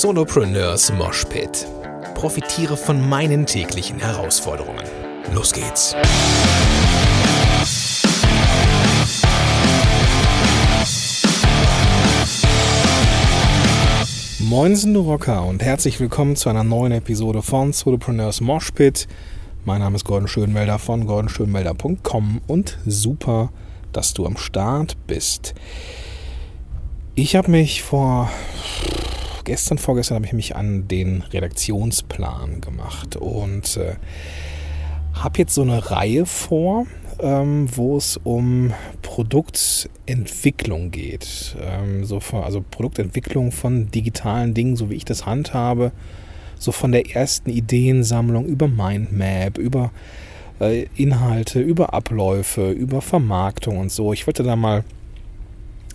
Solopreneurs Moshpit. Profitiere von meinen täglichen Herausforderungen. Los geht's. Moinsen, du Rocker, und herzlich willkommen zu einer neuen Episode von Solopreneurs Moshpit. Mein Name ist Gordon Schönmelder von gordonschönmelder.com und super, dass du am Start bist. Ich habe mich vor gestern, vorgestern habe ich mich an den Redaktionsplan gemacht und äh, habe jetzt so eine Reihe vor, ähm, wo es um Produktentwicklung geht. Ähm, so von, also Produktentwicklung von digitalen Dingen, so wie ich das handhabe. So von der ersten Ideensammlung über Mindmap, über äh, Inhalte, über Abläufe, über Vermarktung und so. Ich wollte da mal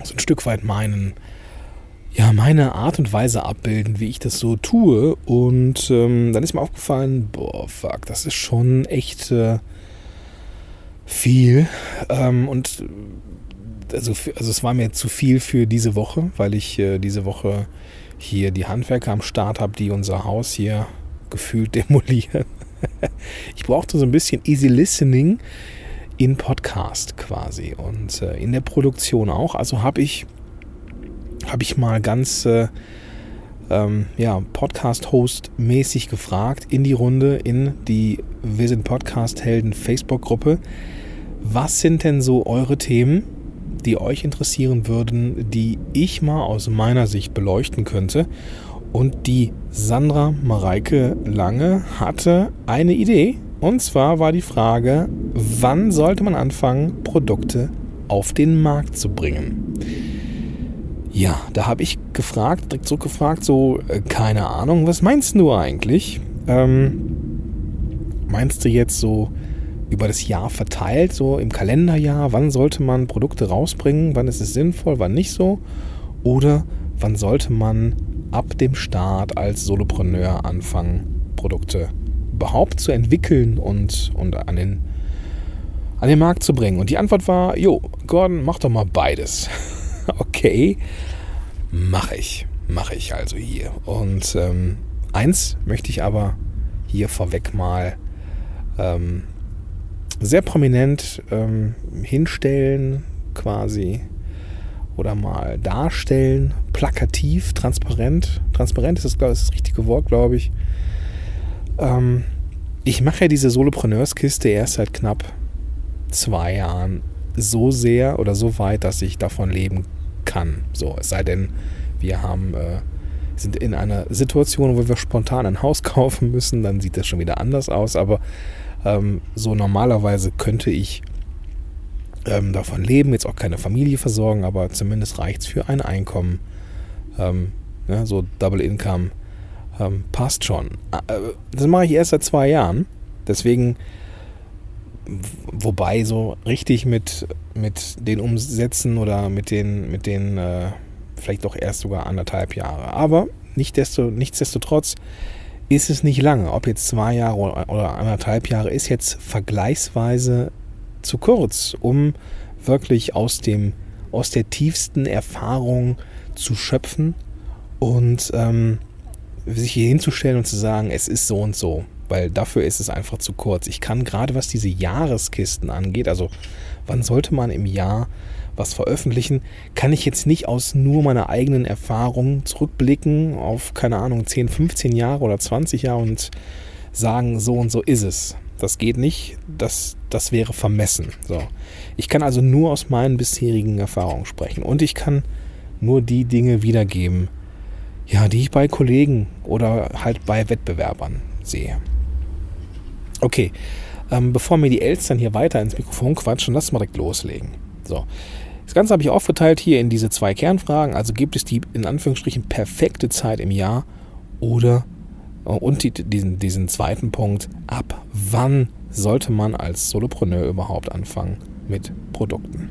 so ein Stück weit meinen ja, meine Art und Weise abbilden, wie ich das so tue. Und ähm, dann ist mir aufgefallen, boah, fuck, das ist schon echt äh, viel. Ähm, und also, also es war mir zu viel für diese Woche, weil ich äh, diese Woche hier die Handwerker am Start habe, die unser Haus hier gefühlt demolieren. ich brauchte so ein bisschen Easy Listening in Podcast quasi und äh, in der Produktion auch. Also habe ich habe ich mal ganz äh, ähm, ja, Podcast-Host-mäßig gefragt in die Runde, in die Wir sind Podcast-Helden Facebook-Gruppe. Was sind denn so eure Themen, die euch interessieren würden, die ich mal aus meiner Sicht beleuchten könnte? Und die Sandra Mareike Lange hatte eine Idee. Und zwar war die Frage, wann sollte man anfangen, Produkte auf den Markt zu bringen? Ja, da habe ich gefragt, direkt zurückgefragt, so, äh, keine Ahnung, was meinst du eigentlich? Ähm, meinst du jetzt so über das Jahr verteilt, so im Kalenderjahr, wann sollte man Produkte rausbringen, wann ist es sinnvoll, wann nicht so? Oder wann sollte man ab dem Start als Solopreneur anfangen, Produkte überhaupt zu entwickeln und, und an, den, an den Markt zu bringen? Und die Antwort war, jo, Gordon, mach doch mal beides. okay, mache ich. Mache ich also hier. Und ähm, eins möchte ich aber hier vorweg mal ähm, sehr prominent ähm, hinstellen, quasi, oder mal darstellen, plakativ, transparent. Transparent ist das, ist das richtige Wort, glaube ich. Ähm, ich mache ja diese Solopreneurskiste erst seit knapp zwei Jahren so sehr oder so weit, dass ich davon leben kann. So, es sei denn, wir haben, äh, sind in einer Situation, wo wir spontan ein Haus kaufen müssen, dann sieht das schon wieder anders aus. Aber ähm, so normalerweise könnte ich ähm, davon leben, jetzt auch keine Familie versorgen, aber zumindest reicht es für ein Einkommen. Ähm, ja, so Double Income ähm, passt schon. Äh, das mache ich erst seit zwei Jahren. Deswegen wobei so richtig mit, mit den Umsätzen oder mit den, mit den äh, vielleicht doch erst sogar anderthalb Jahre. Aber nicht desto, nichtsdestotrotz ist es nicht lange. Ob jetzt zwei Jahre oder anderthalb Jahre ist jetzt vergleichsweise zu kurz, um wirklich aus dem aus der tiefsten Erfahrung zu schöpfen und ähm, sich hier hinzustellen und zu sagen, es ist so und so weil dafür ist es einfach zu kurz. Ich kann gerade was diese Jahreskisten angeht, also wann sollte man im Jahr was veröffentlichen, kann ich jetzt nicht aus nur meiner eigenen Erfahrung zurückblicken auf, keine Ahnung, 10, 15 Jahre oder 20 Jahre und sagen, so und so ist es. Das geht nicht, das, das wäre vermessen. So. Ich kann also nur aus meinen bisherigen Erfahrungen sprechen und ich kann nur die Dinge wiedergeben, ja, die ich bei Kollegen oder halt bei Wettbewerbern sehe. Okay, ähm, bevor mir die Elstern hier weiter ins Mikrofon quatschen, lass mal direkt loslegen. So. Das Ganze habe ich aufgeteilt hier in diese zwei Kernfragen. Also gibt es die in Anführungsstrichen perfekte Zeit im Jahr oder äh, und die, diesen, diesen zweiten Punkt, ab wann sollte man als Solopreneur überhaupt anfangen mit Produkten?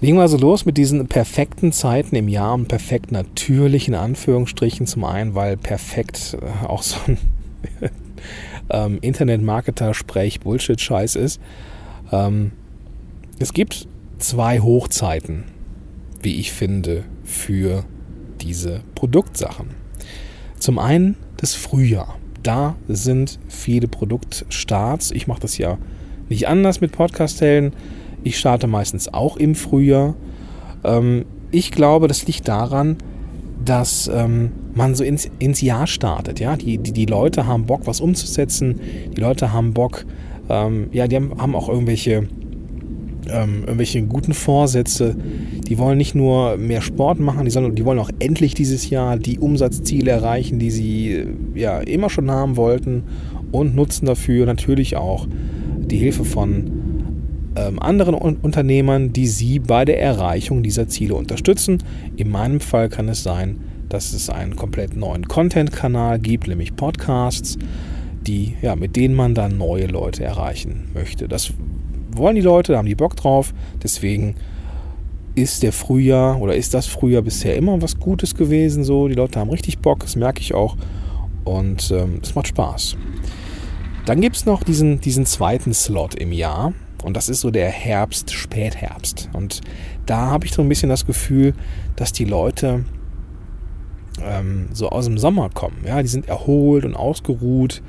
Legen wir also los mit diesen perfekten Zeiten im Jahr und perfekt natürlich in Anführungsstrichen. Zum einen, weil perfekt äh, auch so ein ähm, Internet-Marketer-Sprech Bullshit-Scheiß ist. Ähm, es gibt zwei Hochzeiten, wie ich finde, für diese Produktsachen. Zum einen das Frühjahr. Da sind viele Produktstarts. Ich mache das ja nicht anders mit Podcast-Helden. Ich starte meistens auch im Frühjahr. Ähm, ich glaube, das liegt daran, dass ähm, man so ins, ins Jahr startet. Ja? Die, die, die Leute haben Bock, was umzusetzen. Die Leute haben Bock, ähm, ja, die haben, haben auch irgendwelche, ähm, irgendwelche guten Vorsätze. Die wollen nicht nur mehr Sport machen, die, sondern die wollen auch endlich dieses Jahr die Umsatzziele erreichen, die sie ja immer schon haben wollten und nutzen dafür natürlich auch die Hilfe von ähm, anderen Unternehmern, die sie bei der Erreichung dieser Ziele unterstützen. In meinem Fall kann es sein, dass es einen komplett neuen Content-Kanal gibt, nämlich Podcasts, die, ja, mit denen man dann neue Leute erreichen möchte. Das wollen die Leute, da haben die Bock drauf. Deswegen ist der Frühjahr oder ist das Frühjahr bisher immer was Gutes gewesen. So, die Leute haben richtig Bock, das merke ich auch. Und ähm, es macht Spaß. Dann gibt es noch diesen, diesen zweiten Slot im Jahr. Und das ist so der Herbst, Spätherbst. Und da habe ich so ein bisschen das Gefühl, dass die Leute ähm, so aus dem Sommer kommen. Ja, die sind erholt und ausgeruht.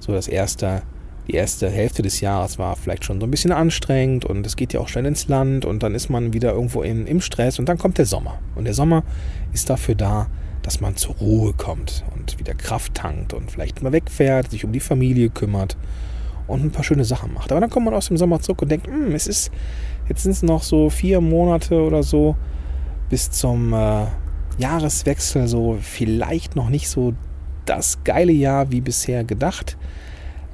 So das erste, die erste Hälfte des Jahres war vielleicht schon so ein bisschen anstrengend und es geht ja auch schnell ins Land und dann ist man wieder irgendwo in, im Stress und dann kommt der Sommer. Und der Sommer ist dafür da, dass man zur Ruhe kommt und wieder Kraft tankt und vielleicht mal wegfährt, sich um die Familie kümmert und ein paar schöne Sachen macht. Aber dann kommt man aus dem Sommer zurück und denkt, hm, es ist, jetzt sind es noch so vier Monate oder so bis zum äh, Jahreswechsel, so vielleicht noch nicht so das geile Jahr wie bisher gedacht.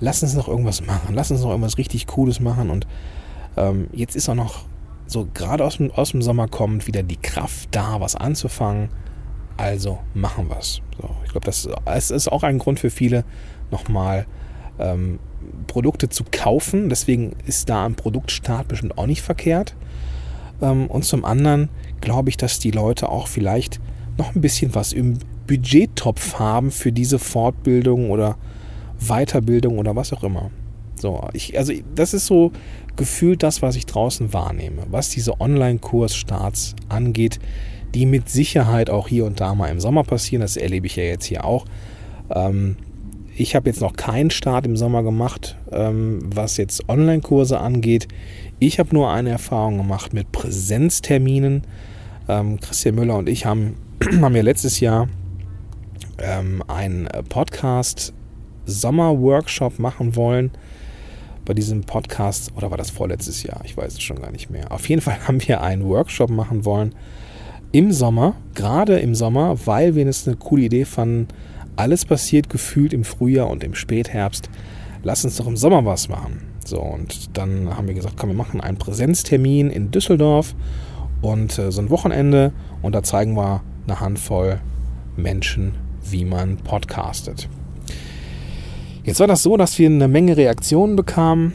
Lass uns noch irgendwas machen, lass uns noch irgendwas richtig Cooles machen und ähm, jetzt ist auch noch so gerade aus dem, aus dem Sommer kommt wieder die Kraft da, was anzufangen. Also machen wir es. So, ich glaube, das, das ist auch ein Grund für viele, nochmal ähm, Produkte zu kaufen. Deswegen ist da ein Produktstart bestimmt auch nicht verkehrt. Ähm, und zum anderen glaube ich, dass die Leute auch vielleicht noch ein bisschen was im Budgettopf haben für diese Fortbildung oder Weiterbildung oder was auch immer. So, ich, also das ist so gefühlt das, was ich draußen wahrnehme, was diese Online-Kursstarts angeht, die mit Sicherheit auch hier und da mal im Sommer passieren. Das erlebe ich ja jetzt hier auch. Ähm, ich habe jetzt noch keinen Start im Sommer gemacht, ähm, was jetzt Online-Kurse angeht. Ich habe nur eine Erfahrung gemacht mit Präsenzterminen. Ähm, Christian Müller und ich haben, haben ja letztes Jahr ähm, einen Podcast Sommer-Workshop machen wollen. Bei diesem Podcast, oder war das vorletztes Jahr? Ich weiß es schon gar nicht mehr. Auf jeden Fall haben wir einen Workshop machen wollen im Sommer, gerade im Sommer, weil wir es eine coole Idee fanden, alles passiert gefühlt im Frühjahr und im Spätherbst. Lass uns doch im Sommer was machen. So, und dann haben wir gesagt, komm, wir machen einen Präsenztermin in Düsseldorf und äh, so ein Wochenende und da zeigen wir eine Handvoll Menschen, wie man podcastet. Jetzt war das so, dass wir eine Menge Reaktionen bekamen.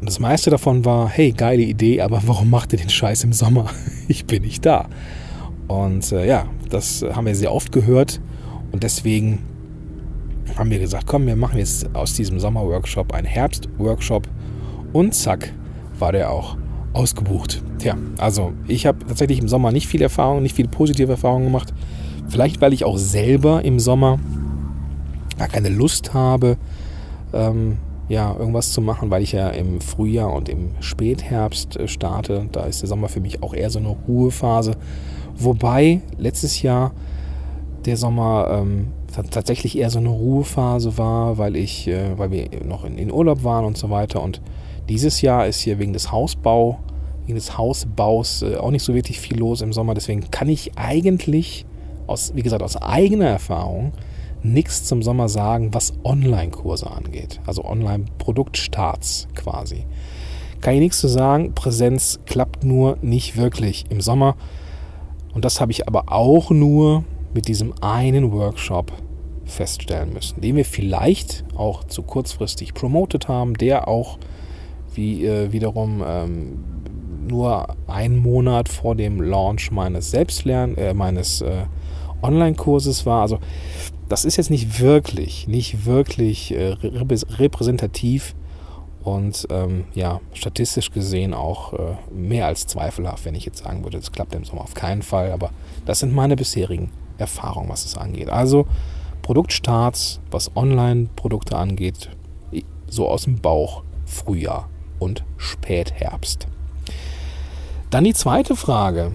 Und das meiste davon war, hey, geile Idee, aber warum macht ihr den Scheiß im Sommer? Ich bin nicht da. Und äh, ja, das haben wir sehr oft gehört. Und deswegen haben wir gesagt, komm, wir machen jetzt aus diesem Sommerworkshop einen Herbstworkshop. Und zack, war der auch ausgebucht. Tja, also ich habe tatsächlich im Sommer nicht viel Erfahrung, nicht viele positive Erfahrungen gemacht. Vielleicht, weil ich auch selber im Sommer gar keine Lust habe, ähm, ja, irgendwas zu machen, weil ich ja im Frühjahr und im Spätherbst äh, starte. Da ist der Sommer für mich auch eher so eine Ruhephase. Wobei letztes Jahr der Sommer ähm, tatsächlich eher so eine Ruhephase war, weil ich, äh, weil wir noch in, in, Urlaub waren und so weiter. Und dieses Jahr ist hier wegen des Hausbau, wegen des Hausbaus äh, auch nicht so wirklich viel los im Sommer. Deswegen kann ich eigentlich aus, wie gesagt, aus eigener Erfahrung nichts zum Sommer sagen, was Online-Kurse angeht. Also Online-Produktstarts quasi. Kann ich nichts zu sagen. Präsenz klappt nur nicht wirklich im Sommer. Und das habe ich aber auch nur mit diesem einen Workshop feststellen müssen, den wir vielleicht auch zu kurzfristig promotet haben, der auch wie äh, wiederum ähm, nur einen Monat vor dem Launch meines Selbstlern, äh, meines äh, Online-Kurses war. Also das ist jetzt nicht wirklich, nicht wirklich äh, repräsentativ Und ähm, ja, statistisch gesehen auch äh, mehr als zweifelhaft, wenn ich jetzt sagen würde, das klappt im Sommer auf keinen Fall. Aber das sind meine bisherigen Erfahrungen, was es angeht. Also Produktstarts, was Online-Produkte angeht, so aus dem Bauch Frühjahr und Spätherbst. Dann die zweite Frage.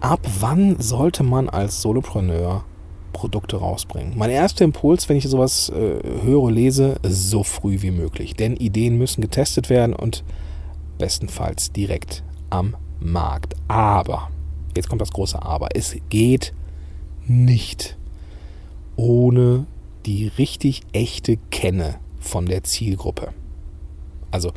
Ab wann sollte man als Solopreneur Produkte rausbringen. Mein erster Impuls, wenn ich sowas äh, höre, lese, so früh wie möglich. Denn Ideen müssen getestet werden und bestenfalls direkt am Markt. Aber, jetzt kommt das große Aber, es geht nicht ohne die richtig echte Kenne von der Zielgruppe. Also,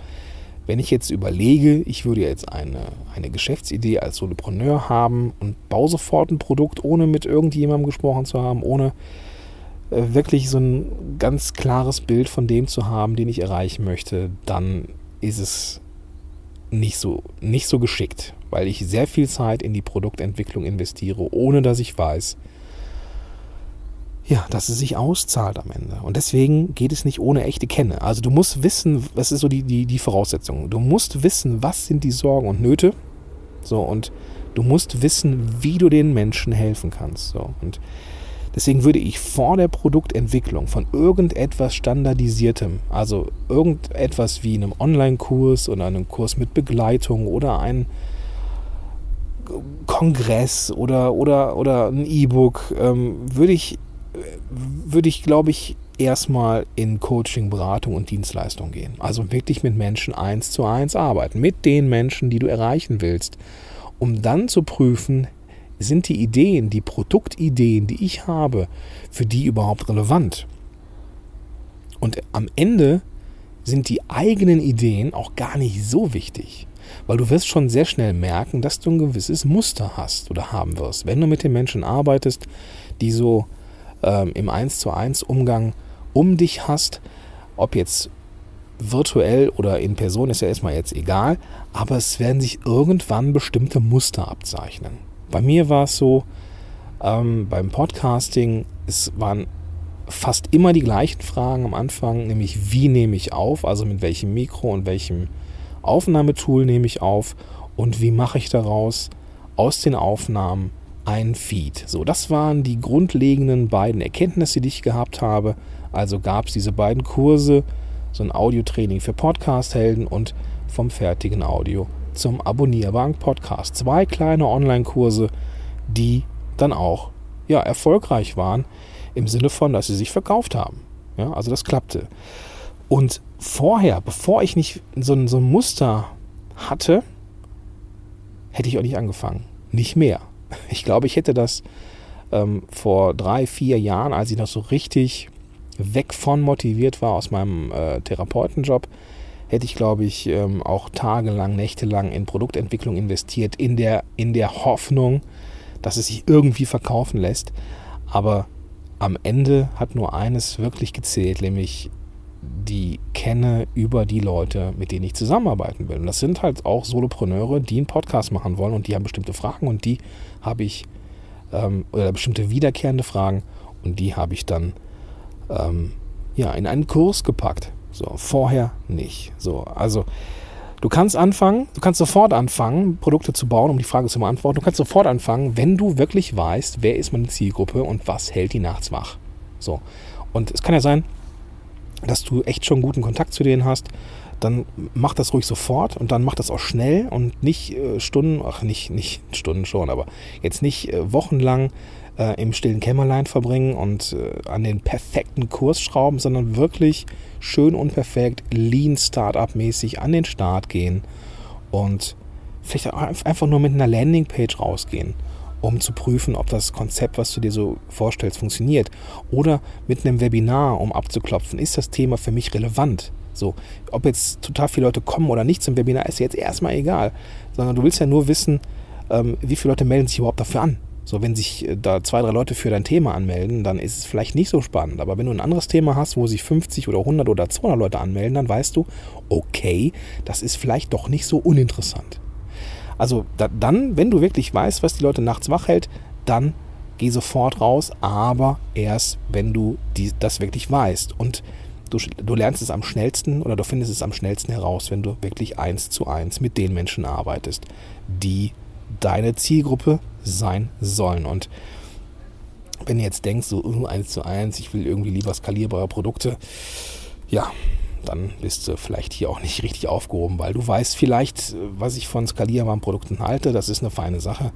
wenn ich jetzt überlege, ich würde jetzt eine, eine Geschäftsidee als Solopreneur haben und baue sofort ein Produkt, ohne mit irgendjemandem gesprochen zu haben, ohne äh, wirklich so ein ganz klares Bild von dem zu haben, den ich erreichen möchte, dann ist es nicht so, nicht so geschickt, weil ich sehr viel Zeit in die Produktentwicklung investiere, ohne dass ich weiß, ja, dass es sich auszahlt am Ende. Und deswegen geht es nicht ohne echte Kenne. Also du musst wissen, was ist so die, die, die Voraussetzung. Du musst wissen, was sind die Sorgen und Nöte. So, und du musst wissen, wie du den Menschen helfen kannst. So, und deswegen würde ich vor der Produktentwicklung von irgendetwas Standardisiertem, also irgendetwas wie einem Online-Kurs oder einem Kurs mit Begleitung oder ein Kongress oder, oder, oder ein E-Book, ähm, würde ich würde ich, glaube ich, erstmal in Coaching, Beratung und Dienstleistung gehen. Also wirklich mit Menschen eins zu eins arbeiten, mit den Menschen, die du erreichen willst, um dann zu prüfen, sind die Ideen, die Produktideen, die ich habe, für die überhaupt relevant? Und am Ende sind die eigenen Ideen auch gar nicht so wichtig, weil du wirst schon sehr schnell merken, dass du ein gewisses Muster hast oder haben wirst, wenn du mit den Menschen arbeitest, die so ähm, im 1 zu 1 Umgang um dich hast, ob jetzt virtuell oder in Person ist ja erstmal jetzt egal, aber es werden sich irgendwann bestimmte Muster abzeichnen. Bei mir war es so, ähm, beim Podcasting, es waren fast immer die gleichen Fragen am Anfang, nämlich wie nehme ich auf, also mit welchem Mikro und welchem Aufnahmetool nehme ich auf? Und wie mache ich daraus aus den Aufnahmen ein Feed. So, das waren die grundlegenden beiden Erkenntnisse, die ich gehabt habe. Also gab es diese beiden Kurse, so ein Audiotraining für Podcast-Helden und vom fertigen Audio zum abonnierbaren Podcast. Zwei kleine Online-Kurse, die dann auch ja, erfolgreich waren, im Sinne von, dass sie sich verkauft haben. Ja, also das klappte. Und vorher, bevor ich nicht so ein, so ein Muster hatte, hätte ich auch nicht angefangen. Nicht mehr. Ich glaube, ich hätte das ähm, vor drei, vier Jahren, als ich noch so richtig weg von motiviert war aus meinem äh, Therapeutenjob, hätte ich, glaube ich, ähm, auch tagelang, nächtelang in Produktentwicklung investiert, in der, in der Hoffnung, dass es sich irgendwie verkaufen lässt. Aber am Ende hat nur eines wirklich gezählt, nämlich die kenne über die Leute, mit denen ich zusammenarbeiten will. Und das sind halt auch Solopreneure, die einen Podcast machen wollen und die haben bestimmte Fragen und die habe ich, ähm, oder bestimmte wiederkehrende Fragen und die habe ich dann ähm, ja, in einen Kurs gepackt. So, vorher nicht. So, also du kannst anfangen, du kannst sofort anfangen, Produkte zu bauen, um die Frage zu beantworten. Du kannst sofort anfangen, wenn du wirklich weißt, wer ist meine Zielgruppe und was hält die nachts wach. So. Und es kann ja sein, dass du echt schon guten Kontakt zu denen hast, dann mach das ruhig sofort und dann mach das auch schnell und nicht äh, Stunden, ach nicht, nicht Stunden schon, aber jetzt nicht äh, wochenlang äh, im stillen Kämmerlein verbringen und äh, an den perfekten Kurs schrauben, sondern wirklich schön und perfekt, lean Startup-mäßig an den Start gehen und vielleicht einfach nur mit einer Landingpage rausgehen um zu prüfen, ob das Konzept, was du dir so vorstellst, funktioniert. Oder mit einem Webinar, um abzuklopfen, ist das Thema für mich relevant? So, ob jetzt total viele Leute kommen oder nicht zum Webinar, ist jetzt erstmal egal. Sondern du willst ja nur wissen, ähm, wie viele Leute melden sich überhaupt dafür an. So, wenn sich äh, da zwei, drei Leute für dein Thema anmelden, dann ist es vielleicht nicht so spannend. Aber wenn du ein anderes Thema hast, wo sich 50 oder 100 oder 200 Leute anmelden, dann weißt du, okay, das ist vielleicht doch nicht so uninteressant. Also da, dann, wenn du wirklich weißt, was die Leute nachts wach hält, dann geh sofort raus, aber erst, wenn du die, das wirklich weißt. Und Du, du lernst es am schnellsten oder du findest es am schnellsten heraus, wenn du wirklich eins zu eins mit den Menschen arbeitest, die deine Zielgruppe sein sollen. Und wenn du jetzt denkst, so uh, eins zu eins, ich will irgendwie lieber skalierbare Produkte, ja, dann bist du vielleicht hier auch nicht richtig aufgehoben, weil du weißt vielleicht, was ich von skalierbaren Produkten halte. Das ist eine feine Sache,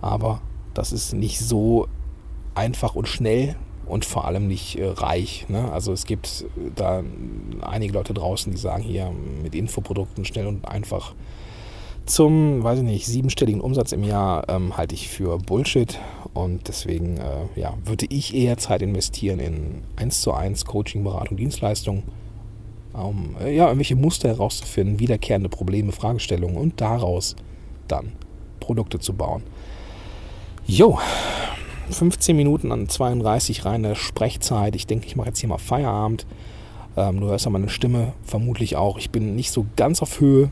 aber das ist nicht so einfach und schnell und vor allem nicht äh, reich. Ne? Also es gibt äh, da einige Leute draußen, die sagen hier mit Infoprodukten schnell und einfach zum, weiß ich nicht, siebenstelligen Umsatz im Jahr ähm, halte ich für Bullshit und deswegen äh, ja, würde ich eher Zeit investieren in 1 zu 1 Coaching, Beratung, Dienstleistung, um äh, ja, irgendwelche Muster herauszufinden, wiederkehrende Probleme, Fragestellungen und daraus dann Produkte zu bauen. Jo, 15 Minuten an 32 reine Sprechzeit. Ich denke, ich mache jetzt hier mal Feierabend. Ähm, du hörst ja meine Stimme vermutlich auch. Ich bin nicht so ganz auf Höhe.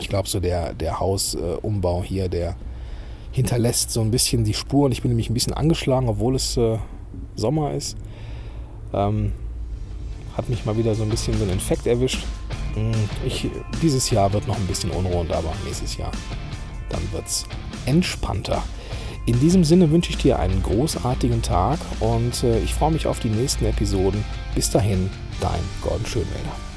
Ich glaube, so der, der Hausumbau äh, hier, der hinterlässt so ein bisschen die Spuren. Ich bin nämlich ein bisschen angeschlagen, obwohl es äh, Sommer ist. Ähm, hat mich mal wieder so ein bisschen so ein Infekt erwischt. Hm, ich, dieses Jahr wird noch ein bisschen unrund, aber nächstes Jahr dann wird es entspannter. In diesem Sinne wünsche ich dir einen großartigen Tag und äh, ich freue mich auf die nächsten Episoden. Bis dahin, dein Gordon Schönwälder.